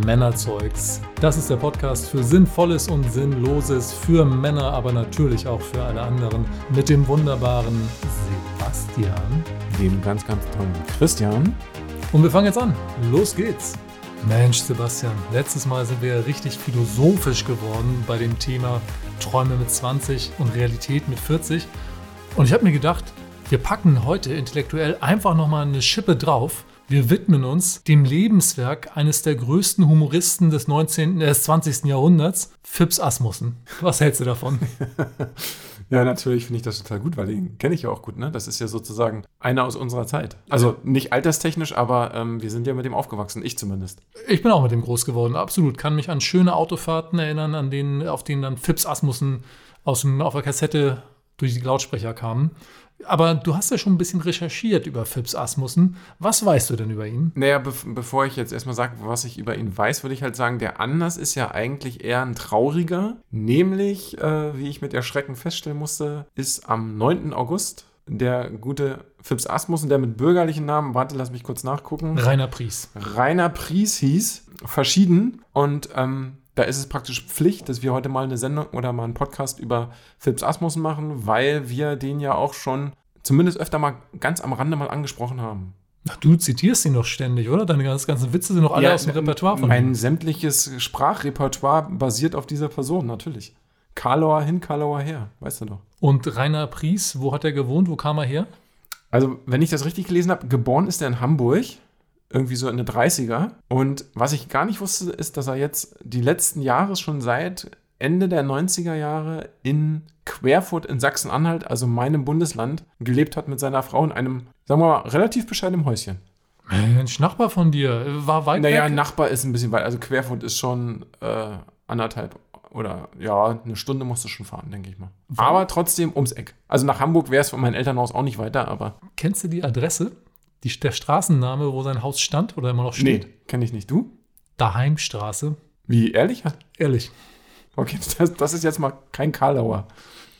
Männerzeugs. Das ist der Podcast für Sinnvolles und Sinnloses, für Männer, aber natürlich auch für alle anderen. Mit dem wunderbaren Sebastian. Dem ganz, ganz tollen Christian. Und wir fangen jetzt an. Los geht's. Mensch, Sebastian, letztes Mal sind wir richtig philosophisch geworden bei dem Thema Träume mit 20 und Realität mit 40. Und ich habe mir gedacht, wir packen heute intellektuell einfach nochmal eine Schippe drauf. Wir widmen uns dem Lebenswerk eines der größten Humoristen des, 19., äh, des 20. Jahrhunderts, Phipps Asmussen. Was hältst du davon? ja, natürlich finde ich das total gut, weil den kenne ich ja auch gut. Ne? Das ist ja sozusagen einer aus unserer Zeit. Also nicht alterstechnisch, aber ähm, wir sind ja mit dem aufgewachsen, ich zumindest. Ich bin auch mit dem groß geworden, absolut. Kann mich an schöne Autofahrten erinnern, an denen, auf denen dann Phipps Asmussen aus dem, auf der Kassette durch die Lautsprecher kamen. Aber du hast ja schon ein bisschen recherchiert über Phipps Asmussen. Was weißt du denn über ihn? Naja, be bevor ich jetzt erstmal sage, was ich über ihn weiß, würde ich halt sagen, der Anlass ist ja eigentlich eher ein trauriger. Nämlich, äh, wie ich mit Erschrecken feststellen musste, ist am 9. August der gute Phipps Asmussen, der mit bürgerlichen Namen, warte, lass mich kurz nachgucken. Rainer Pries. Rainer Pries hieß, verschieden. Und ähm, da ist es praktisch Pflicht, dass wir heute mal eine Sendung oder mal einen Podcast über Philips Asmussen machen, weil wir den ja auch schon zumindest öfter mal ganz am Rande mal angesprochen haben. Ach, du zitierst ihn doch ständig, oder? Deine ganzen Witze sind doch alle ja, aus dem Repertoire von Mein ihm. sämtliches Sprachrepertoire basiert auf dieser Person, natürlich. Karlauer hin, Karlauer her, weißt du doch. Und Rainer Pries, wo hat er gewohnt? Wo kam er her? Also, wenn ich das richtig gelesen habe, geboren ist er in Hamburg irgendwie so in den 30er. Und was ich gar nicht wusste, ist, dass er jetzt die letzten Jahre schon seit Ende der 90er Jahre in Querfurt in Sachsen-Anhalt, also meinem Bundesland, gelebt hat mit seiner Frau in einem, sagen wir mal, relativ bescheidenen Häuschen. Mensch, Nachbar von dir, war weit Naja, weg? Nachbar ist ein bisschen weit, also Querfurt ist schon äh, anderthalb oder ja, eine Stunde musst du schon fahren, denke ich mal. Aber trotzdem ums Eck. Also nach Hamburg wäre es von meinem Elternhaus auch nicht weiter, aber. Kennst du die Adresse? Die, der Straßenname, wo sein Haus stand oder immer noch steht? Nee, kenne ich nicht. Du? Daheimstraße. Wie, ehrlich? Ehrlich. Okay, das, das ist jetzt mal kein Karlauer.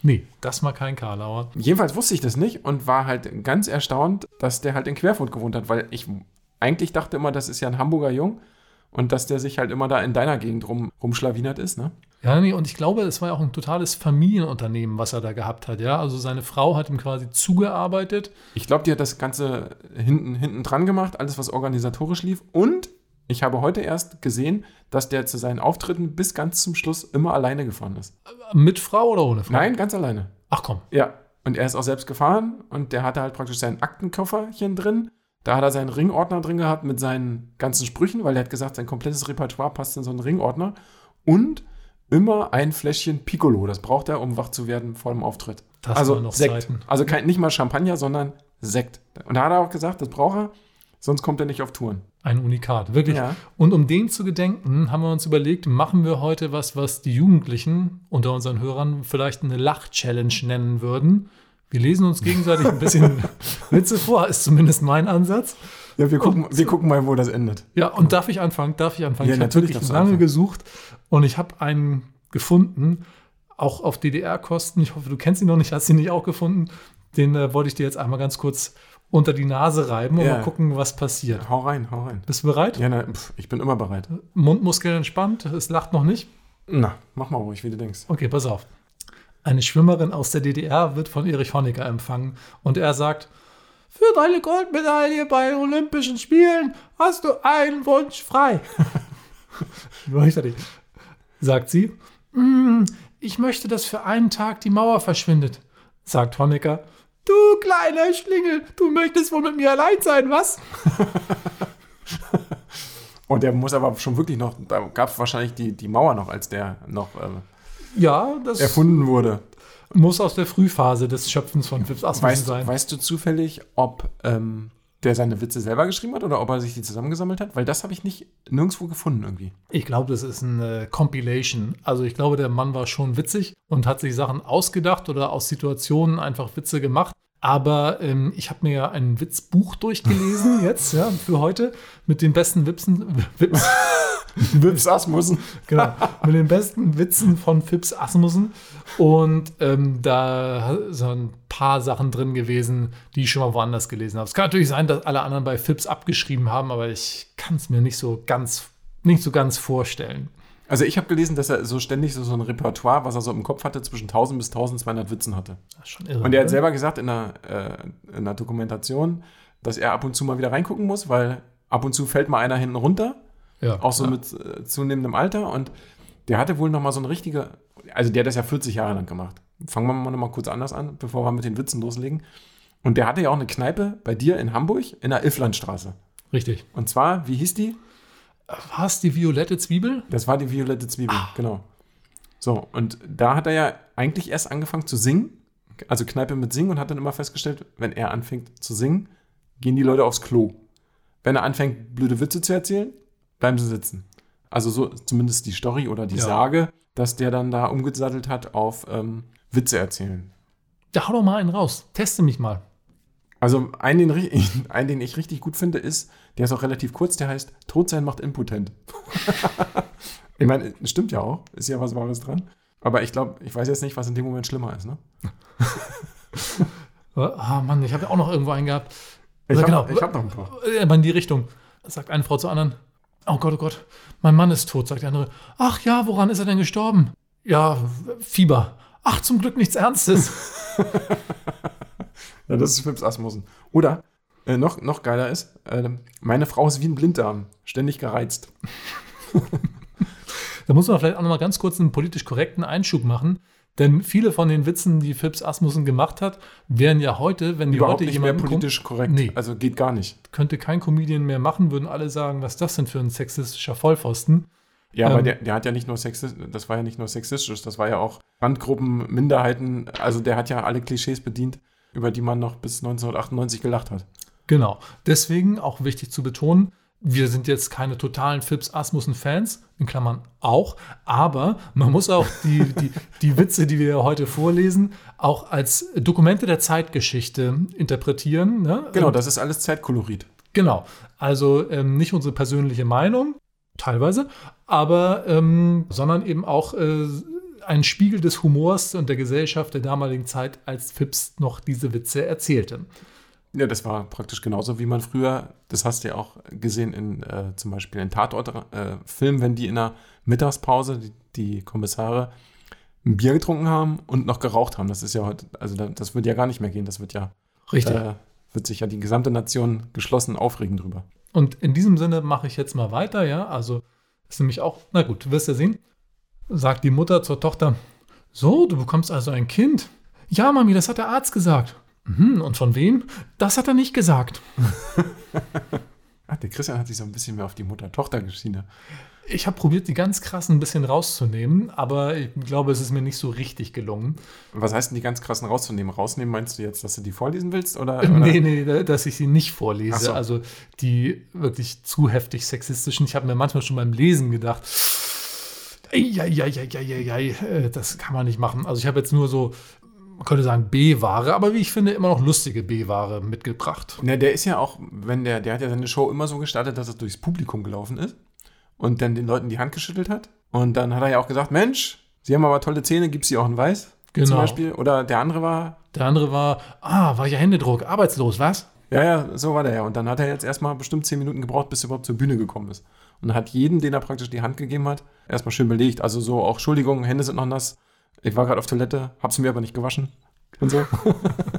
Nee, das mal kein Karlauer. Jedenfalls wusste ich das nicht und war halt ganz erstaunt, dass der halt in Querfurt gewohnt hat, weil ich eigentlich dachte immer, das ist ja ein Hamburger Jung und dass der sich halt immer da in deiner Gegend rum, rumschlawinert ist, ne? Ja, nee, und ich glaube, es war ja auch ein totales Familienunternehmen, was er da gehabt hat, ja. Also seine Frau hat ihm quasi zugearbeitet. Ich glaube, die hat das Ganze hinten, hinten dran gemacht, alles, was organisatorisch lief. Und ich habe heute erst gesehen, dass der zu seinen Auftritten bis ganz zum Schluss immer alleine gefahren ist. Mit Frau oder ohne Frau? Nein, ganz alleine. Ach komm. Ja. Und er ist auch selbst gefahren und der hatte halt praktisch sein Aktenkofferchen drin. Da hat er seinen Ringordner drin gehabt mit seinen ganzen Sprüchen, weil er hat gesagt, sein komplettes Repertoire passt in so einen Ringordner. Und immer ein Fläschchen Piccolo. Das braucht er, um wach zu werden vor dem Auftritt. Das also noch Sekt. Zeiten. Also kein, nicht mal Champagner, sondern Sekt. Und da hat er auch gesagt, das braucht er, sonst kommt er nicht auf Touren. Ein Unikat, wirklich. Ja. Und um den zu gedenken, haben wir uns überlegt, machen wir heute was, was die Jugendlichen unter unseren Hörern vielleicht eine Lach-Challenge nennen würden. Wir lesen uns gegenseitig ein bisschen Witze vor, ist zumindest mein Ansatz. Ja, wir gucken, und, wir gucken mal, wo das endet. Ja, und darf ich anfangen? Darf ich anfangen? Ja, ich habe wirklich lange gesucht und ich habe einen gefunden, auch auf DDR-Kosten. Ich hoffe, du kennst ihn noch nicht, hast ihn nicht auch gefunden. Den äh, wollte ich dir jetzt einmal ganz kurz unter die Nase reiben und ja. mal gucken, was passiert. Hau rein, hau rein. Bist du bereit? Ja, na, pf, ich bin immer bereit. Mundmuskeln entspannt, es lacht noch nicht. Na, mach mal ruhig, wie du denkst. Okay, pass auf. Eine Schwimmerin aus der DDR wird von Erich Honecker empfangen und er sagt, für deine Goldmedaille bei Olympischen Spielen hast du einen Wunsch frei. sagt sie. Mm, ich möchte, dass für einen Tag die Mauer verschwindet, sagt Honecker. Du kleiner Schlingel, du möchtest wohl mit mir allein sein, was? Und der muss aber schon wirklich noch, da gab es wahrscheinlich die, die Mauer noch, als der noch äh, ja, das erfunden wurde. Muss aus der Frühphase des Schöpfens von Phipps Asmussen weißt, sein. Weißt du zufällig, ob ähm, der seine Witze selber geschrieben hat oder ob er sich die zusammengesammelt hat? Weil das habe ich nicht nirgendwo gefunden irgendwie. Ich glaube, das ist eine Compilation. Also ich glaube, der Mann war schon witzig und hat sich Sachen ausgedacht oder aus Situationen einfach Witze gemacht. Aber ähm, ich habe mir ja ein Witzbuch durchgelesen jetzt, ja, für heute mit den besten Wipsen. Wips. Wips Asmussen. Genau. Mit den besten Witzen von Fips Asmussen. Und ähm, da sind ein paar Sachen drin gewesen, die ich schon mal woanders gelesen habe. Es kann natürlich sein, dass alle anderen bei Fips abgeschrieben haben, aber ich kann es mir nicht so ganz nicht so ganz vorstellen. Also ich habe gelesen, dass er so ständig so, so ein Repertoire, was er so im Kopf hatte, zwischen 1000 bis 1200 Witzen hatte. Das ist schon irre. Und er hat ne? selber gesagt in der, äh, in der Dokumentation, dass er ab und zu mal wieder reingucken muss, weil ab und zu fällt mal einer hinten runter, ja. auch so ja. mit äh, zunehmendem Alter. Und der hatte wohl noch mal so eine richtige, also der hat das ja 40 Jahre lang gemacht. Fangen wir mal noch mal kurz anders an, bevor wir mit den Witzen loslegen. Und der hatte ja auch eine Kneipe bei dir in Hamburg in der Ilflandstraße. Richtig. Und zwar, wie hieß die? War es die violette Zwiebel? Das war die violette Zwiebel, genau. So, und da hat er ja eigentlich erst angefangen zu singen, also Kneipe mit Singen und hat dann immer festgestellt, wenn er anfängt zu singen, gehen die Leute aufs Klo. Wenn er anfängt, blöde Witze zu erzählen, bleiben sie sitzen. Also so zumindest die Story oder die Ja. Sage, dass der dann da umgesattelt hat auf ähm, Witze erzählen. Ja, hau doch mal einen raus. Teste mich mal. Also einen den, einen, den ich richtig gut finde, ist, der ist auch relativ kurz, der heißt Tod sein macht impotent. ich meine, stimmt ja auch, ist ja was Wahres dran. Aber ich glaube, ich weiß jetzt nicht, was in dem Moment schlimmer ist. Ne? Ah, Mann, ich habe ja auch noch irgendwo einen gehabt. Ich Ja, habe genau. hab noch ein paar. Äh, Aber in die Richtung. Sagt eine Frau zur anderen. Oh Gott, oh Gott, mein Mann ist tot, sagt die andere. Ach ja, woran ist er denn gestorben? Ja, Fieber. Ach, zum Glück nichts Ernstes. Ja, das ist Fips Asmussen. Oder äh, noch, noch geiler ist, äh, meine Frau ist wie ein Blinddarm, ständig gereizt. Da muss man vielleicht auch noch mal ganz kurz einen politisch korrekten Einschub machen. Denn viele von den Witzen, die Phipps Asmussen gemacht hat, wären ja heute, wenn die Überhaupt heute nicht mehr politisch korrekt. Nee. Also geht gar nicht. könnte kein Comedian mehr machen, würden alle sagen, was das denn für ein sexistischer Vollpfosten. Ja, aber Ähm. der, der hat ja nicht nur sexistisch, das war ja nicht nur sexistisch, das war ja auch Randgruppen, Minderheiten, also der hat ja alle Klischees bedient, über die man noch bis 1998 gelacht hat. Genau. Deswegen auch wichtig zu betonen, wir sind jetzt keine totalen Phipps Asmussen-Fans, in Klammern auch, aber man muss auch die, die, die Witze, die wir heute vorlesen, auch als Dokumente der Zeitgeschichte interpretieren. Ne? Genau, das ist alles Zeitkolorit. Genau. Also ähm, nicht unsere persönliche Meinung, teilweise, aber ähm, sondern eben auch äh, ein Spiegel des Humors und der Gesellschaft der damaligen Zeit, als Phipps noch diese Witze erzählte. Ja, das war praktisch genauso, wie man früher, das hast du ja auch gesehen in äh, zum Beispiel in Tatort-Filmen, wenn die in der Mittagspause, die, die Kommissare, ein Bier getrunken haben und noch geraucht haben. Das ist ja heute, also da, das wird ja gar nicht mehr gehen. Das wird ja, Richtig. äh, wird sich ja die gesamte Nation geschlossen aufregen drüber. Und in diesem Sinne mache ich jetzt mal weiter, ja. Also ist nämlich auch, na gut, du wirst ja sehen, sagt die Mutter zur Tochter: So, du bekommst also ein Kind. Ja, Mami, das hat der Arzt gesagt. Mhm, und von wem? Das hat er nicht gesagt. Ach, der Christian hat sich so ein bisschen mehr auf die Mutter-Tochter-Geschichte. Ich habe probiert, die ganz krassen ein bisschen rauszunehmen, aber ich glaube, es ist mir nicht so richtig gelungen. Was heißt denn die ganz krassen rauszunehmen? Rausnehmen meinst du jetzt, dass du die vorlesen willst? Oder, oder? Nee, nee, dass ich sie nicht vorlese. So. Also die wirklich zu heftig sexistischen. Ich habe mir manchmal schon beim Lesen gedacht, Eieieiei, äh, das kann man nicht machen. Also ich habe jetzt nur so, man könnte sagen B-Ware, aber wie ich finde, immer noch lustige B-Ware mitgebracht. Ne, der ist ja auch, wenn der, der hat ja seine Show immer so gestartet, dass er durchs Publikum gelaufen ist und dann den Leuten die Hand geschüttelt hat. Und dann hat er ja auch gesagt, Mensch, Sie haben aber tolle Zähne, gibt's sie auch in Weiß? Zum Genau. Beispiel. Oder der andere war, Der andere war, ah, war ja Händedruck, arbeitslos, was? ja, ja, so war der ja. Und dann hat er jetzt erstmal bestimmt zehn Minuten gebraucht, bis er überhaupt zur Bühne gekommen ist. Und hat jeden, den er praktisch die Hand gegeben hat, erstmal schön belegt. Also so auch, Entschuldigung, Hände sind noch nass. Ich war gerade auf Toilette, hab sie mir aber nicht gewaschen. Und so.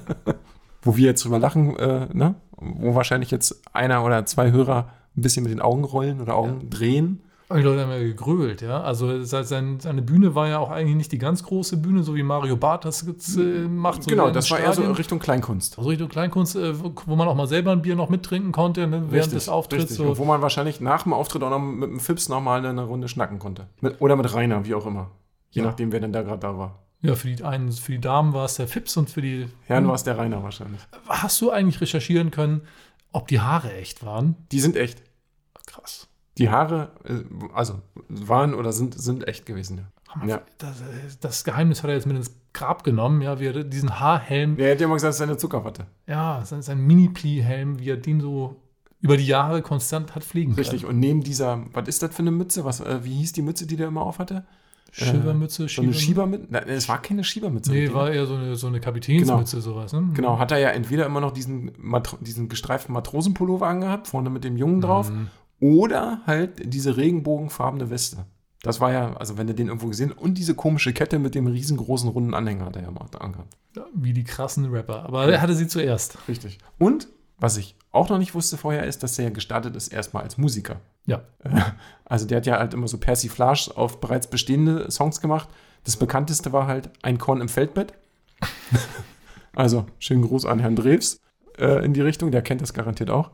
Wo wir jetzt drüber lachen, äh, ne? Wo wahrscheinlich jetzt einer oder zwei Hörer ein bisschen mit den Augen rollen oder Augen drehen. Die Leute haben ja gegrölt, ja. Also se- sein, seine Bühne war ja auch eigentlich nicht die ganz große Bühne, so wie Mario Barth das äh, macht. So genau, das war eher so. Richtung Kleinkunst. Also Richtung Kleinkunst, äh, wo man auch mal selber ein Bier noch mittrinken konnte, ne, während des Auftritts. richtig. So. Wo man wahrscheinlich nach dem Auftritt auch noch mit dem Fips nochmal eine Runde schnacken konnte. Mit, oder mit Rainer, wie auch immer. Je Ja. nachdem, wer denn da gerade da war. Ja, für die einen, für die Damen war es der Fips und für die Herren war es der Rainer wahrscheinlich. Hast du eigentlich recherchieren können, ob die Haare echt waren? Die sind echt. Krass. Die Haare, äh, also waren oder sind, sind echt gewesen. Ja. Ja. Das, äh, das Geheimnis hat er jetzt mit ins Grab genommen, ja, wie er diesen Haarhelm, Wer hätte ja mal gesagt, es ist eine Zuckerwatte. ja, sein, sein Mini-Pli-Helm, wie er den so über die Jahre konstant hat fliegen Richtig. Und neben dieser, was ist das für eine Mütze? Was, äh, wie hieß die Mütze, die der immer aufhatte? können. Schilbermütze, So eine Schiebermütze? Nein, es war keine Schiebermütze. Nee, war eher so eine, so eine Kapitänsmütze, sowas. Ne? Genau, hat er ja entweder immer noch diesen, Matro diesen gestreiften Matrosenpullover angehabt, vorne mit dem Jungen drauf, Mhm. Oder halt diese regenbogenfarbene Weste. Das war ja, also wenn du den irgendwo gesehen und diese komische Kette mit dem riesengroßen runden Anhänger hat er ja mal angehabt. Ja, wie die krassen Rapper. Aber er hatte sie zuerst. Richtig. Und was ich auch noch nicht wusste vorher, ist, dass er ja gestartet ist erstmal als Musiker. Ja. Also der hat ja halt immer so Persiflage auf bereits bestehende Songs gemacht. Das bekannteste war halt Ein Korn im Feldbett. also schönen Gruß an Herrn Drews äh, in die Richtung, der kennt das garantiert auch.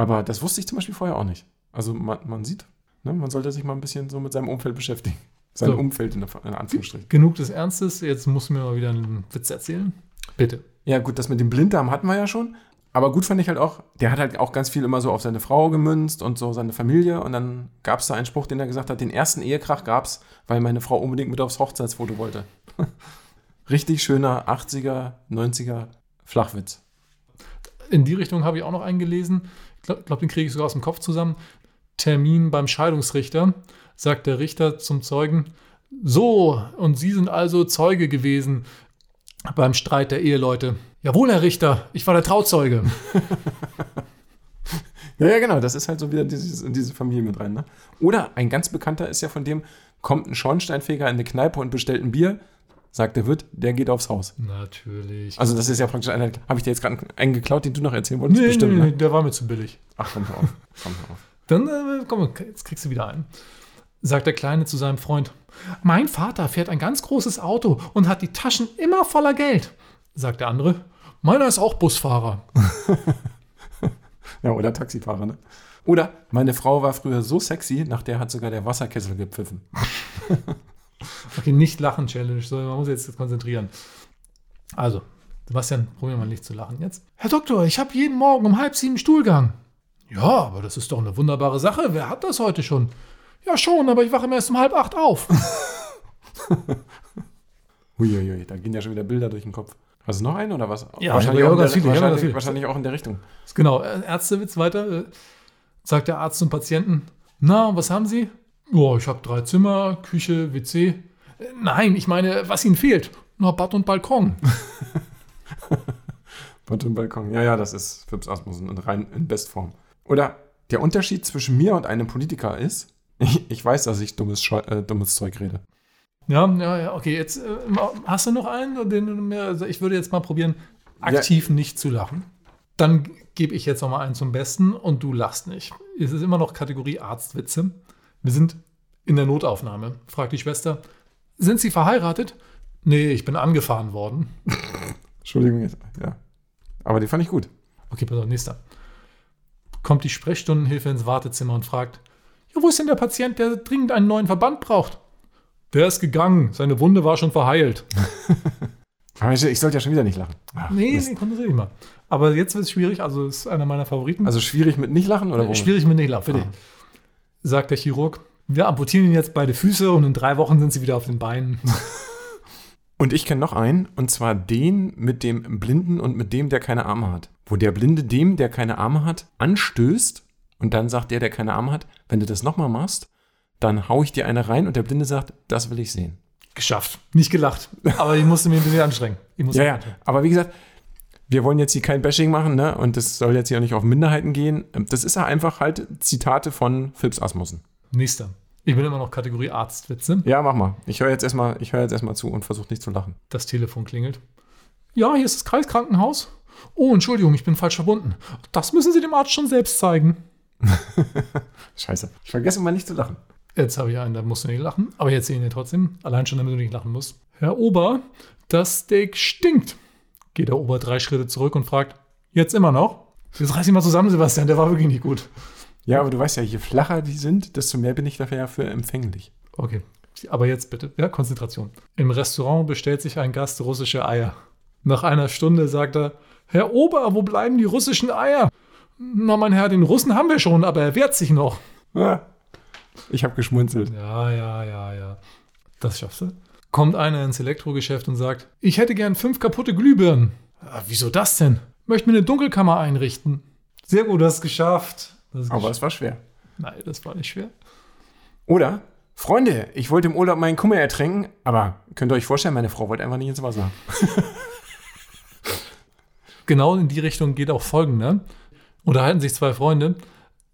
Aber das wusste ich zum Beispiel vorher auch nicht. Also man, man sieht, ne, man sollte sich mal ein bisschen so mit seinem Umfeld beschäftigen. Sein So. Umfeld in, der, in Anführungsstrichen. Genug des Ernstes. Jetzt musst du mir mal wieder einen Witz erzählen. Bitte. Ja, gut, das mit dem Blinddarm hatten wir ja schon. Aber gut fand ich halt auch, der hat halt auch ganz viel immer so auf seine Frau gemünzt und so seine Familie. Und dann gab es da einen Spruch, den er gesagt hat, den ersten Ehekrach gab es, weil meine Frau unbedingt mit aufs Hochzeitsfoto wollte. Richtig schöner 80er, 90er Flachwitz. In die Richtung habe ich auch noch einen gelesen. Ich glaube, glaub, den kriege ich sogar aus dem Kopf zusammen. Termin beim Scheidungsrichter. Sagt der Richter zum Zeugen: So, und Sie sind also Zeuge gewesen beim Streit der Eheleute. Jawohl, Herr Richter, ich war der Trauzeuge. Ja, ja, genau, das ist halt so wieder dieses, in diese Familie mit rein. Ne? Oder ein ganz bekannter ist ja von dem, kommt ein Schornsteinfeger in eine Kneipe und bestellt ein Bier, sagt der Wirt, der geht aufs Haus. Natürlich. Also das ist ja praktisch einer, habe ich dir jetzt gerade einen geklaut, den du noch erzählen wolltest? nee, Bestimmt, nee, ne? nee, der war mir zu billig. Ach, komm hör auf. Komm hör auf. Dann, äh, komm, jetzt kriegst du wieder einen. Sagt der Kleine zu seinem Freund: Mein Vater fährt ein ganz großes Auto und hat die Taschen immer voller Geld. Sagt der andere: Meiner ist auch Busfahrer. Ja, oder Taxifahrer, ne? Oder meine Frau war früher so sexy, nach der hat sogar der Wasserkessel gepfiffen. Okay, nicht lachen Challenge, sondern man muss jetzt konzentrieren. Also, Sebastian, probier mal nicht zu lachen jetzt. Herr Doktor, ich habe jeden Morgen um halb sieben Stuhlgang. Ja, aber das ist doch eine wunderbare Sache. Wer hat das heute schon? Ja, schon, aber ich wache immer erst um halb acht auf. Huiuiui, da gehen ja schon wieder Bilder durch den Kopf. Hast du noch einen oder was? Ja, wahrscheinlich, auch in der, viele, wahrscheinlich, wahrscheinlich auch in der Richtung. Genau, Ärztewitz weiter. Äh, Sagt der Arzt zum Patienten: Na, was haben Sie? Ja, ich habe drei Zimmer, Küche, WC. Äh, Nein, ich meine, was Ihnen fehlt. Na, Bad und Balkon. Bad und Balkon. Ja, ja, das ist Phipps Asmussen und rein in Bestform. Oder der Unterschied zwischen mir und einem Politiker ist, ich, ich weiß, dass ich dummes, Scheu- äh, dummes Zeug rede. Ja, ja, ja, okay. Jetzt äh, hast du noch einen, den du mir, also ich würde jetzt mal probieren, aktiv nicht zu lachen. Dann gebe ich jetzt noch mal einen zum Besten und du lachst nicht. Es ist immer noch Kategorie Arztwitze. Wir sind in der Notaufnahme. Fragt die Schwester: Sind Sie verheiratet? Nee, ich bin angefahren worden. Entschuldigung. Ja. Aber die fand ich gut. Okay, pass auf, nächster. Kommt die Sprechstundenhilfe ins Wartezimmer und fragt: Ja, wo ist denn der Patient, der dringend einen neuen Verband braucht? Der ist gegangen. Seine Wunde war schon verheilt. Ich, ich sollte ja schon wieder nicht lachen. Ach, Nee, Mist. nee, konzentriere dich mal. Aber jetzt wird es schwierig, also ist einer meiner Favoriten. Also schwierig mit nicht lachen oder wo? schwierig mit Nichtlachen, für Ah. dich. Sagt der Chirurg. Wir amputieren Ihnen jetzt beide Füße und in drei Wochen sind Sie wieder auf den Beinen. Und ich kenne noch einen, und zwar den mit dem Blinden und mit dem, der keine Arme hat. Wo der Blinde dem, der keine Arme hat, anstößt und dann sagt der, der keine Arme hat, wenn du das nochmal machst, dann hau ich dir eine rein und der Blinde sagt, das will ich sehen. Geschafft. Nicht gelacht. Aber ich musste mich ein bisschen anstrengen. Ja, ja, anstrengen. aber wie gesagt, wir wollen jetzt hier kein Bashing machen, ne? Und das soll jetzt hier auch nicht auf Minderheiten gehen. Das ist ja einfach halt Zitate von Phipps Asmussen. Nächster. Ich bin immer noch Kategorie Arztwitze. Ja, mach mal. Ich höre jetzt erstmal, ich höre jetzt erstmal zu und versuche nicht zu lachen. Das Telefon klingelt. Ja, hier ist das Kreiskrankenhaus. Oh, Entschuldigung, ich bin falsch verbunden. Das müssen Sie dem Arzt schon selbst zeigen. Scheiße. Ich vergesse mal nicht zu lachen. Jetzt habe ich einen, da musst du nicht lachen. Aber jetzt sehen wir trotzdem. Allein schon, damit du nicht lachen musst. Herr Ober, das Steak stinkt. Geht der Ober drei Schritte zurück und fragt, jetzt immer noch? Jetzt reiß dich mal zusammen, Sebastian, der war wirklich nicht gut. Ja, aber du weißt ja, je flacher die sind, desto mehr bin ich dafür ja für empfänglich. Okay, aber jetzt bitte, ja, Konzentration. Im Restaurant bestellt sich ein Gast russische Eier. Nach einer Stunde sagt er, Herr Ober, wo bleiben die russischen Eier? Na, mein Herr, den Russen haben wir schon, aber er wehrt sich noch. Ah, ich habe geschmunzelt. Ja, ja, ja, ja. Das schaffst du. Kommt einer ins Elektrogeschäft und sagt, ich hätte gern fünf kaputte Glühbirnen. "Ah, wieso das denn? Möchte mir eine Dunkelkammer einrichten. Sehr gut, du hast es geschafft. Das ist Aber geschafft. es war schwer. Nein, das war nicht schwer. Oder, Freunde, ich wollte im Urlaub meinen Kummer ertränken, aber könnt ihr euch vorstellen, meine Frau wollte einfach nicht ins Wasser. Genau in die Richtung geht auch folgende. Unterhalten sich zwei Freunde.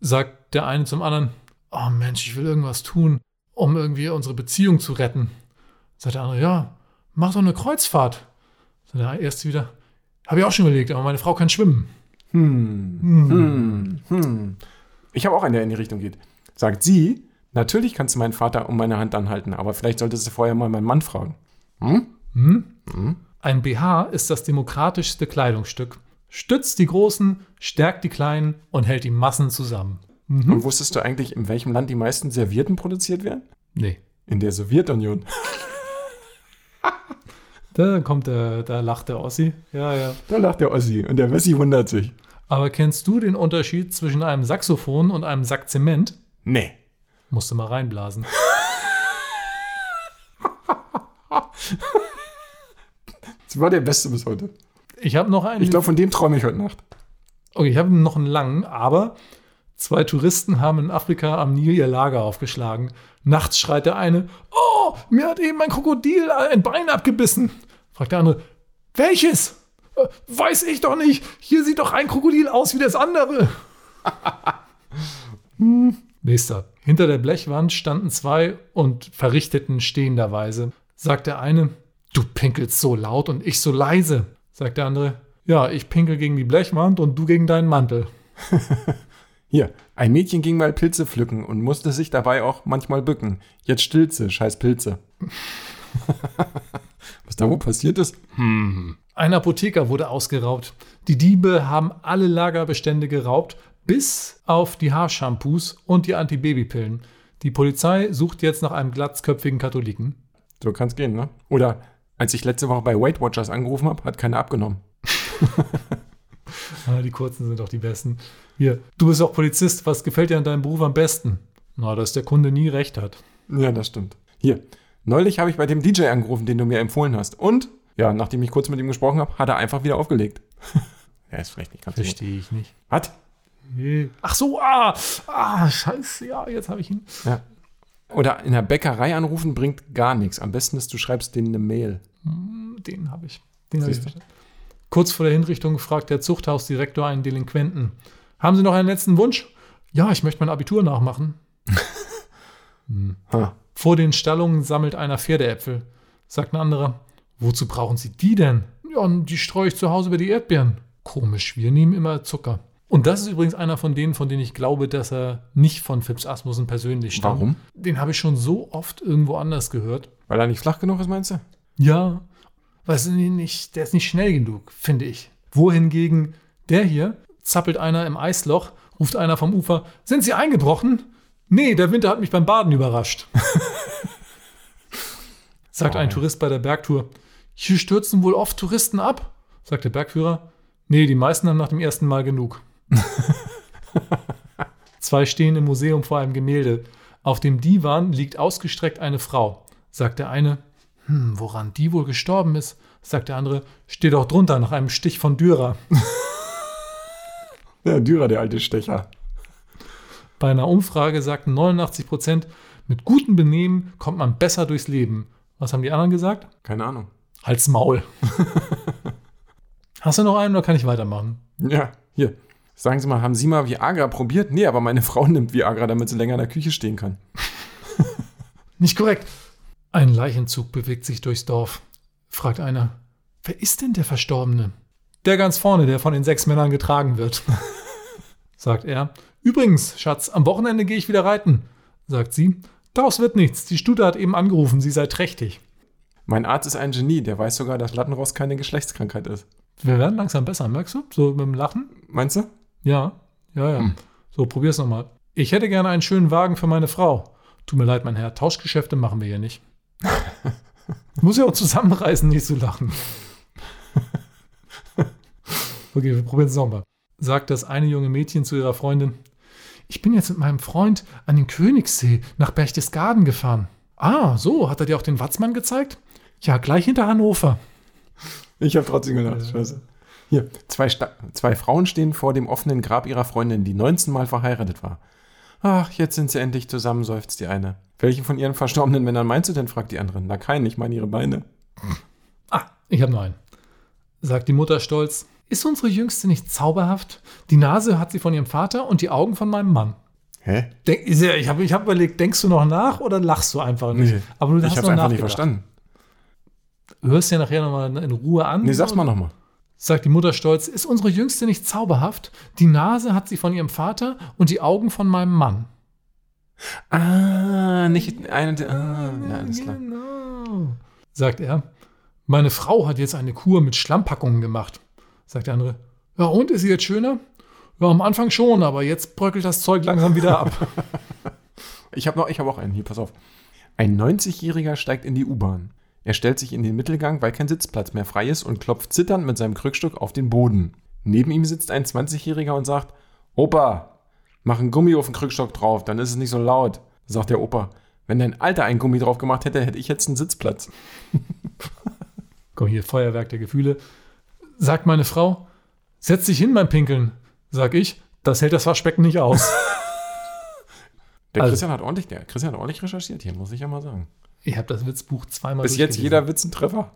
sagt der eine zum anderen, oh Mensch, ich will irgendwas tun, um irgendwie unsere Beziehung zu retten. Sagt der andere, ja, mach doch eine Kreuzfahrt. Sagt der erste wieder, habe ich auch schon überlegt, aber meine Frau kann schwimmen. Hm. Hm. Hm. Ich habe auch eine, der in die Richtung geht. Sagt sie, natürlich kannst du meinen Vater um meine Hand anhalten, aber vielleicht solltest du vorher mal meinen Mann fragen. Hm? Hm? Ein BH ist das demokratischste Kleidungsstück. Stützt die Großen, stärkt die Kleinen und hält die Massen zusammen. Und wusstest du eigentlich, in welchem Land die meisten Servietten produziert werden? Nee. In der Sowjetunion. Da kommt der, da lacht der Ossi. Ja, ja. Da lacht der Ossi und der Wessi wundert sich. Aber kennst du den Unterschied zwischen einem Saxophon und einem Sack Zement? Nee. Musst du mal reinblasen. Das war der Beste bis heute. Ich habe noch einen. Ich glaube, von dem träume ich heute Nacht. Okay, ich habe noch einen langen, aber zwei Touristen haben in Afrika am Nil ihr Lager aufgeschlagen. Nachts schreit der eine: Oh, mir hat eben ein Krokodil ein Bein abgebissen. Fragt der andere: Welches? "Äh, Weiß ich doch nicht. Hier sieht doch ein Krokodil aus wie das andere. Hm. Nächster. Hinter der Blechwand standen zwei und verrichteten stehenderweise. Sagt der eine: Du pinkelst so laut und ich so leise. Sagt der andere: Ja, ich pinkel gegen die Blechwand und du gegen deinen Mantel. Hier, ein Mädchen ging mal Pilze pflücken und musste sich dabei auch manchmal bücken. Jetzt stillt sie, scheiß Pilze. Was da wohl passiert ist? Ein Apotheker wurde ausgeraubt. Die Diebe haben alle Lagerbestände geraubt, bis auf die Haarshampoos und die Antibabypillen. Die Polizei sucht jetzt nach einem glatzköpfigen Katholiken. So kann's gehen, ne? Oder als ich letzte Woche bei Weight Watchers angerufen habe, hat keiner abgenommen. Ah, die kurzen sind doch die besten. Hier, du bist auch Polizist. Was gefällt dir an deinem Beruf am besten? Na, dass der Kunde nie recht hat. Ja, das stimmt. Hier, neulich habe ich bei dem DJ angerufen, den du mir empfohlen hast. Und, ja, nachdem ich kurz mit ihm gesprochen habe, hat er einfach wieder aufgelegt. ja, ist vielleicht nicht ganz. Verstehe ich nicht. Was? Ach so, ah, ah, scheiße, ja, jetzt habe ich ihn. Ja. Oder in der Bäckerei anrufen bringt gar nichts. Am besten ist, du schreibst denen eine Mail. Den habe ich. Den hab ich verstanden. Kurz vor der Hinrichtung fragt der Zuchthausdirektor einen Delinquenten: Haben Sie noch einen letzten Wunsch? Ja, ich möchte mein Abitur nachmachen. Ha. Vor den Stallungen sammelt einer Pferdeäpfel. Sagt ein anderer: Wozu brauchen Sie die denn? Ja, die streue ich zu Hause über die Erdbeeren. Komisch, wir nehmen immer Zucker. Und das ist übrigens einer von denen, von denen ich glaube, dass er nicht von Phipps Asmussen persönlich stammt. Warum? Den habe ich schon so oft irgendwo anders gehört. Weil er nicht flach genug ist, meinst du? Ja, du, nicht, der ist nicht schnell genug, finde ich. Wohingegen der hier zappelt einer im Eisloch, ruft einer vom Ufer: Sind Sie eingebrochen? Nee, der Winter hat mich beim Baden überrascht. Sagt ein Oh. Tourist bei der Bergtour: Hier stürzen wohl oft Touristen ab. Sagt der Bergführer: Nee, die meisten haben nach dem ersten Mal genug. Zwei stehen im Museum vor einem Gemälde. Auf dem Divan liegt ausgestreckt eine Frau. Sagt der eine, hm, woran die wohl gestorben ist? Sagt der andere, steht auch drunter nach einem Stich von Dürer. Ja, Dürer, der alte Stecher. Bei einer Umfrage sagten 89 Prozent, mit gutem Benehmen kommt man besser durchs Leben. Was haben die anderen gesagt? Keine Ahnung. Halt's Maul. Hast du noch einen oder kann ich weitermachen? Ja, hier. Sagen Sie mal, haben Sie mal Viagra probiert? Nee, aber meine Frau nimmt Viagra, damit sie länger in der Küche stehen kann. Nicht korrekt. Ein Leichenzug bewegt sich durchs Dorf. Fragt einer, wer ist denn der Verstorbene? Der ganz vorne, der von den sechs Männern getragen wird. Sagt er. Übrigens, Schatz, am Wochenende gehe ich wieder reiten. Sagt sie. Daraus wird nichts. Die Stute hat eben angerufen, sie sei trächtig. Mein Arzt ist ein Genie, der weiß sogar, dass Lattenrost keine Geschlechtskrankheit ist. Wir werden langsam besser, merkst du? So mit dem Lachen? Meinst du? Ja, ja, ja. So, probier's nochmal. Ich hätte gerne einen schönen Wagen für meine Frau. Tut mir leid, mein Herr, Tauschgeschäfte machen wir hier nicht. Muss ja auch zusammenreißen, nicht zu lachen. okay, wir probieren es nochmal. Sagt das eine junge Mädchen zu ihrer Freundin. Ich bin jetzt mit meinem Freund an den Königssee nach Berchtesgaden gefahren. Ah, so, hat er dir auch den Watzmann gezeigt? Ja, gleich hinter Hannover. Ich habe trotzdem gedacht, scheiße. Hier, zwei, Sta zwei Frauen stehen vor dem offenen Grab ihrer Freundin, die 19 Mal verheiratet war. Ach, jetzt sind sie endlich zusammen, seufzt die eine. Welchen von ihren verstorbenen Männern meinst du denn, fragt die andere. Na keinen, ich meine ihre Beine. Ah, ich habe noch einen. Sagt die Mutter stolz. ist unsere Jüngste nicht zauberhaft? Die Nase hat sie von ihrem Vater und die Augen von meinem Mann. Hä? Denk, ich habe ich hab überlegt, denkst du noch nach oder lachst du einfach nicht? Nee, Aber du ich hast noch einfach nicht verstanden. Du hörst ja nachher nochmal in Ruhe an. Nee, sag's mal nochmal. Sagt die Mutter stolz, ist unsere Jüngste nicht zauberhaft? Die Nase hat sie von ihrem Vater und die Augen von meinem Mann. Ah, nicht eine. Ah, ja, alles klar. Genau. Sagt er, meine Frau hat jetzt eine Kur mit Schlammpackungen gemacht. Sagt der andere, ja und, ist sie jetzt schöner? Ja, am Anfang schon, aber jetzt bröckelt das Zeug langsam wieder ab. Ich habe noch, ich habe auch einen. Hier, pass auf. Ein 90-Jähriger steigt in die U-Bahn. Er stellt sich in den Mittelgang, weil kein Sitzplatz mehr frei ist und klopft zitternd mit seinem Krückstock auf den Boden. Neben ihm sitzt ein 20-Jähriger und sagt: Opa, mach ein Gummi auf den Krückstock drauf, dann ist es nicht so laut. Sagt der Opa: Wenn dein Alter ein Gummi drauf gemacht hätte, hätte ich jetzt einen Sitzplatz. Komm hier, Feuerwerk der Gefühle. Sagt meine Frau, setz dich hin beim Pinkeln. Sag ich, das hält das Waschbecken nicht aus. Der Also- Christian hat ordentlich, der Christian hat ordentlich recherchiert hier, muss ich ja mal sagen. Ich habe das Witzbuch zweimal Bis jetzt jeder Witz ein Treffer.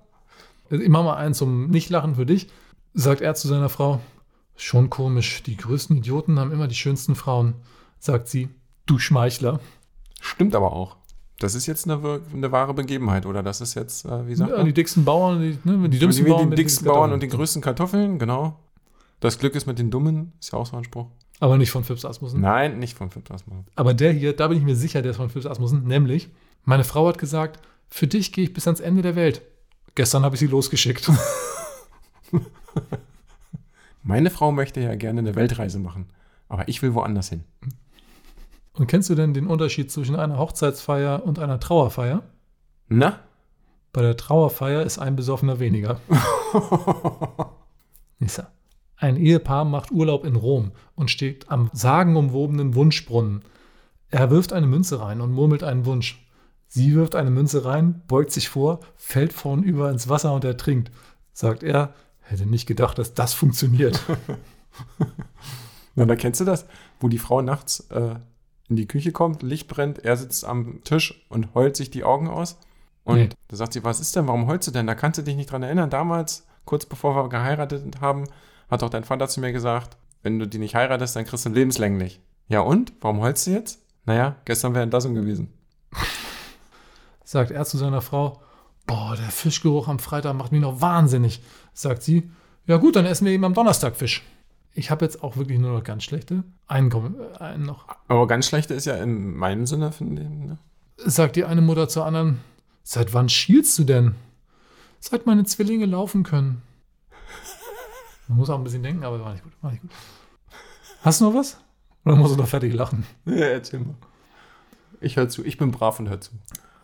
Also Immer mal eins zum Nichtlachen für dich. Sagt er zu seiner Frau, schon komisch, die größten Idioten haben immer die schönsten Frauen. Sagt sie, du Schmeichler. Stimmt aber auch. Das ist jetzt eine, eine wahre Begebenheit, oder? Das ist jetzt, äh, wie sagt Ja, man? die dicksten Bauern, die, ne, die dümmsten die, Bauern. die dicksten. Bauern und die größten Kartoffeln, genau. Das Glück ist mit den Dummen, ist ja auch so ein Spruch. Aber nicht von Phipps Asmussen. Nein, nicht von Philipp Asmussen. Aber der hier, da bin ich mir sicher, der ist von Phipps Asmussen. Nämlich, meine Frau hat gesagt, für dich gehe ich bis ans Ende der Welt. Gestern habe ich sie losgeschickt. Meine Frau möchte ja gerne eine Weltreise machen, aber ich will woanders hin. Und kennst du denn den Unterschied zwischen einer Hochzeitsfeier und einer Trauerfeier? Na? Bei der Trauerfeier ist ein Besoffener weniger. Nissa. Ein Ehepaar macht Urlaub in Rom und steht am sagenumwobenen Wunschbrunnen. Er wirft eine Münze rein und murmelt einen Wunsch. Sie wirft eine Münze rein, beugt sich vor, fällt vornüber ins Wasser und ertrinkt. Sagt er, hätte nicht gedacht, dass das funktioniert. Na, da kennst du das, wo die Frau nachts äh, in die Küche kommt, Licht brennt, er sitzt am Tisch und heult sich die Augen aus. Und Nee. da sagt sie, was ist denn, warum heulst du denn? Da kannst du dich nicht dran erinnern. Damals, kurz bevor wir geheiratet haben, hat doch dein Vater zu mir gesagt, wenn du die nicht heiratest, dann kriegst du lebenslänglich. Ja und? Warum heulst du jetzt? Naja, gestern wäre Entlassung gewesen. Sagt er zu seiner Frau, boah, der Fischgeruch am Freitag macht mich noch wahnsinnig. Sagt sie, ja gut, dann essen wir eben am Donnerstag Fisch. Ich habe jetzt auch wirklich nur noch ganz schlechte. Einen, äh, einen noch. Aber ganz schlechte ist ja in meinem Sinne, finde ich. Ne? Sagt die eine Mutter zur anderen, seit wann schielst du denn? Seit meine Zwillinge laufen können. Man muss auch ein bisschen denken, aber war nicht gut. War nicht gut. Hast du noch was? Oder musst du noch fertig lachen? Ja, erzähl mal. Ich höre zu, ich bin brav und hör zu.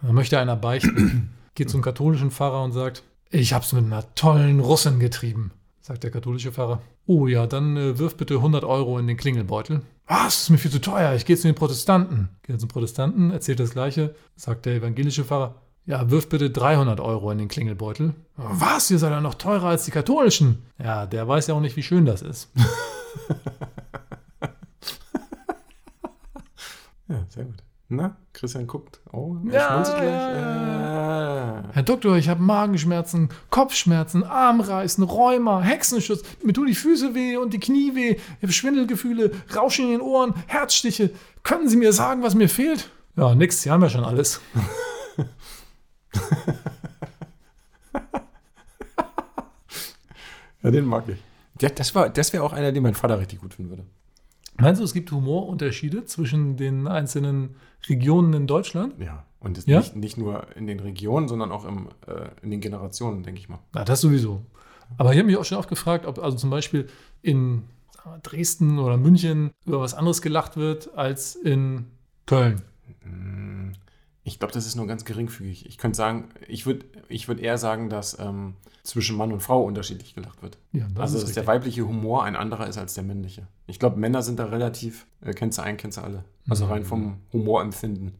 Da möchte einer beichten, geht zum katholischen Pfarrer und sagt, ich hab's mit einer tollen Russin getrieben. Sagt der katholische Pfarrer. Oh ja, dann äh, wirf bitte 100 Euro in den Klingelbeutel. Was? Das ist mir viel zu teuer. Ich gehe zu den Protestanten. Geht zum Protestanten, erzählt das Gleiche. Sagt der evangelische Pfarrer. Ja, wirf bitte 300 Euro in den Klingelbeutel. Was? Ihr seid ja noch teurer als die katholischen. Ja, der weiß ja auch nicht, wie schön das ist. Ja, sehr gut. Na, Christian guckt. Oh, er Ja, schmunzelt gleich. ja, Äh, Herr Doktor, ich habe Magenschmerzen, Kopfschmerzen, Armreißen, Rheuma, Hexenschuss, mir tun die Füße weh und die Knie weh, ich habe Schwindelgefühle, Rauschen in den Ohren, Herzstiche. Können Sie mir sagen, was mir fehlt? Ja, nix, Sie haben ja schon alles. ja, den mag ich. Ja, das war, das wäre auch einer, den mein Vater richtig gut finden würde. Meinst du, es gibt Humorunterschiede zwischen den einzelnen Regionen in Deutschland? Ja. Und Ja? nicht, nicht nur in den Regionen, sondern auch im, äh, in den Generationen, denke ich mal. Na, das sowieso. Aber ich habe mich auch schon oft gefragt, ob also zum Beispiel in wir, Dresden oder München über was anderes gelacht wird als in Köln. Ich glaube, das ist nur ganz geringfügig. Ich könnte sagen, ich würde ich würd eher sagen, dass ähm, zwischen Mann und Frau unterschiedlich gelacht wird. Ja, das also, ist dass der richtig. weibliche Humor ein anderer ist als der männliche. Ich glaube, Männer sind da relativ, äh, kennst du einen, kennst du alle. Also Mhm. rein vom Humorempfinden.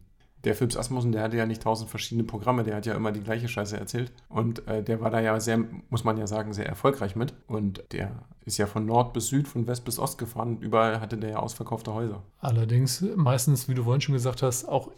Der Philips Asmussen, der hatte ja nicht tausend verschiedene Programme, der hat ja immer die gleiche Scheiße erzählt. Und äh, der war da ja sehr, muss man ja sagen, sehr erfolgreich mit. Und der ist ja von Nord bis Süd, von West bis Ost gefahren. Überall hatte der ja ausverkaufte Häuser. Allerdings meistens, wie du vorhin schon gesagt hast, auch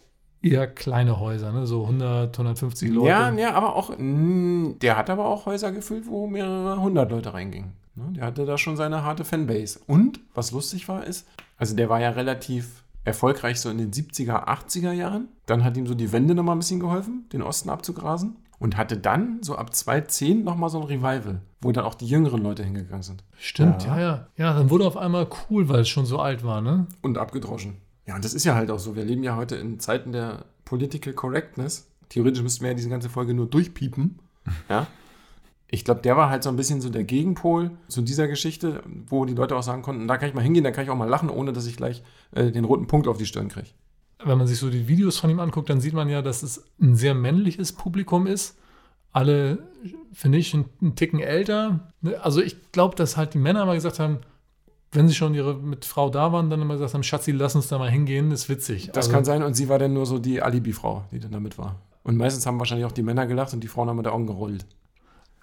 eher kleine Häuser, ne? so 100, 150 Leute. Ja, ja, aber auch, mh, der hat aber auch Häuser gefüllt, wo mehrere hundert Leute reingingen. Ne, Der hatte da schon seine harte Fanbase. Und was lustig war, ist, also der war ja relativ erfolgreich so in den 70er, 80er Jahren. Dann hat ihm so die Wende nochmal ein bisschen geholfen, den Osten abzugrasen. Und hatte dann so ab 2010 nochmal so ein Revival, wo dann auch die jüngeren Leute hingegangen sind. Stimmt, Ja. ja. ja, ja. dann wurde auf einmal cool, weil es schon so alt war, ne? Und abgedroschen. Ja, und das ist ja halt auch so. Wir leben ja heute in Zeiten der Political Correctness. Theoretisch müssten wir ja diese ganze Folge nur durchpiepen. Ja. Ich glaube, der war halt so ein bisschen so der Gegenpol zu dieser Geschichte, wo die Leute auch sagen konnten, da kann ich mal hingehen, da kann ich auch mal lachen, ohne dass ich gleich äh, den roten Punkt auf die Stirn kriege. Wenn man sich so die Videos von ihm anguckt, dann sieht man ja, dass es ein sehr männliches Publikum ist. Alle, finde ich, einen, Ticken älter. Also ich glaube, dass halt die Männer mal gesagt haben, wenn sie schon ihre mit Frau da waren, dann immer gesagt haben, Schatzi, lass uns da mal hingehen, ist witzig. Das also, kann sein und sie war dann nur so die Alibi-Frau, die dann damit war. Und meistens haben wahrscheinlich auch die Männer gelacht und die Frauen haben mit den Augen gerollt.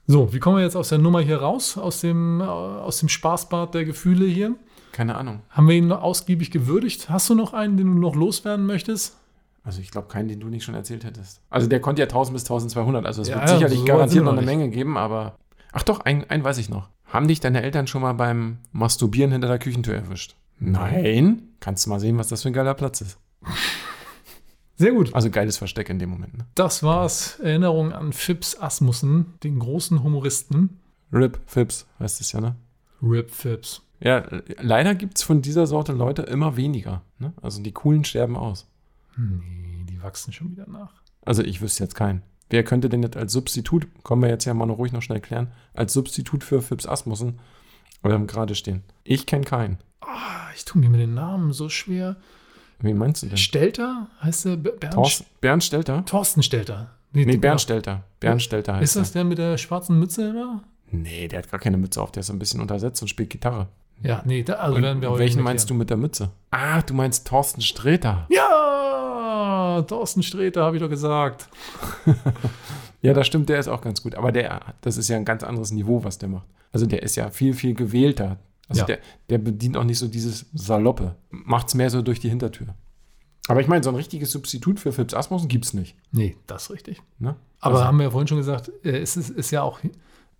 So, wie kommen wir jetzt aus der Nummer hier raus, aus dem, äh, aus dem Spaßbad der Gefühle hier? Keine Ahnung. Haben wir ihn noch ausgiebig gewürdigt? Hast du noch einen, den du noch loswerden möchtest? Also ich glaube keinen, den du nicht schon erzählt hättest. Also der konnte ja 1000 bis 1200, also es Ja, wird ja, sicherlich so garantiert noch eine nicht. Menge geben, aber... Ach doch, einen, einen weiß ich noch. Haben dich deine Eltern schon mal beim Masturbieren hinter der Küchentür erwischt? Nein. Kannst du mal sehen, was das für ein geiler Platz ist. Sehr gut. Also geiles Versteck in dem Moment. Ne? Das war's. Erinnerung an Phipps Asmussen, den großen Humoristen. Rip, Phipps, weißt du es ja, ne? Rip Phipps. Ja, leider gibt es von dieser Sorte Leute immer weniger. Ne? Also die coolen sterben aus. Nee, die wachsen schon wieder nach. Also ich wüsste jetzt keinen. Wer könnte denn jetzt als Substitut, können wir jetzt ja mal noch ruhig noch schnell klären, als Substitut für Phipps Asmussen ähm, gerade stehen? Ich kenne keinen. Ah, ich tue mir mit den Namen so schwer. Wen meinst du denn? Stelter? Heißt der Be- Bernd? Thorsten, Bernd Stelter? Thorsten Stelter. Nee, genau. Bernd Stelter. Bernd Stelter heißt Ist das der mit der schwarzen Mütze immer? er. Nee, der hat gar keine Mütze auf. Der ist ein bisschen untersetzt und spielt Gitarre. Ja, nee, da, also Und werden wir heute welchen meinst du mit der Mütze? Ah, du meinst Thorsten Sträter. Ja, Thorsten Sträter, habe ich doch gesagt. Ja, das stimmt, der ist auch ganz gut. Aber der, das ist ja ein ganz anderes Niveau, was der macht. Also der ist ja viel, viel gewählter. Also Ja. der, der bedient auch nicht so dieses Saloppe. Macht's mehr so durch die Hintertür. Aber ich meine, so ein richtiges Substitut für Phipps Asmussen gibt's nicht. Nee, das ist richtig. Ne? Aber Also- haben wir ja vorhin schon gesagt, äh, es ist, ist ja auch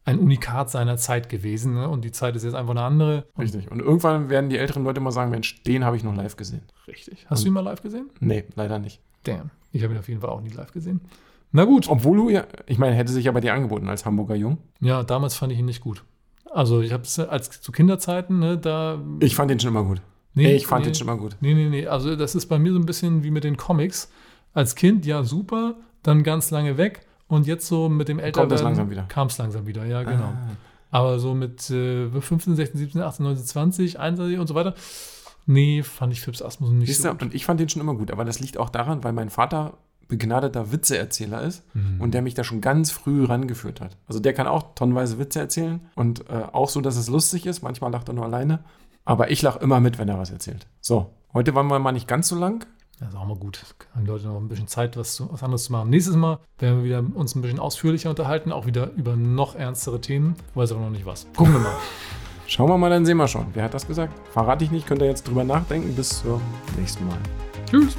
ein Unikat seiner Zeit gewesen. Ne? Und die Zeit ist jetzt einfach eine andere. Und Richtig. Und irgendwann werden die älteren Leute mal sagen, Mensch, den habe ich noch live gesehen. Richtig. Hast du ihn mal live gesehen? Nee, leider nicht. Damn. Ich habe ihn auf jeden Fall auch nie live gesehen. Na gut. Obwohl du ja, ich meine, hätte sich ja bei dir angeboten als Hamburger Jung. Ja, damals fand ich ihn nicht gut. Also ich habe es als zu Kinderzeiten, ne, da. Ich fand den schon immer gut. nee, ich fand nee, den schon immer gut. Nee, nee, nee. Also das ist bei mir so ein bisschen wie mit den Comics. Als Kind, ja, super, dann ganz lange weg. Und jetzt so mit dem Kommt das langsam wieder. kam es langsam wieder, ja, genau. Ah. Aber so mit äh, 15, 16, 17, 18, 19, 20, 21 und so weiter, nee, fand ich Phipps Asmussen nicht Siehst so du, gut. und ich fand den schon immer gut, aber das liegt auch daran, weil mein Vater begnadeter Witzeerzähler ist Mhm. und der mich da schon ganz früh rangeführt hat. Also der kann auch tonnenweise Witze erzählen und äh, auch so, dass es lustig ist. Manchmal lacht er nur alleine, aber ich lache immer mit, wenn er was erzählt. So, heute waren wir mal nicht ganz so lang. Das ist auch mal gut. Haben die Leute noch ein bisschen Zeit, was, zu, was anderes zu machen. Nächstes Mal werden wir wieder uns ein bisschen ausführlicher unterhalten, auch wieder über noch ernstere Themen. Weiß aber noch nicht was. Gucken wir mal. Schauen wir mal, dann sehen wir schon. Wer hat das gesagt? Verrate ich nicht, könnt ihr jetzt drüber nachdenken. Bis zum nächsten Mal. Tschüss.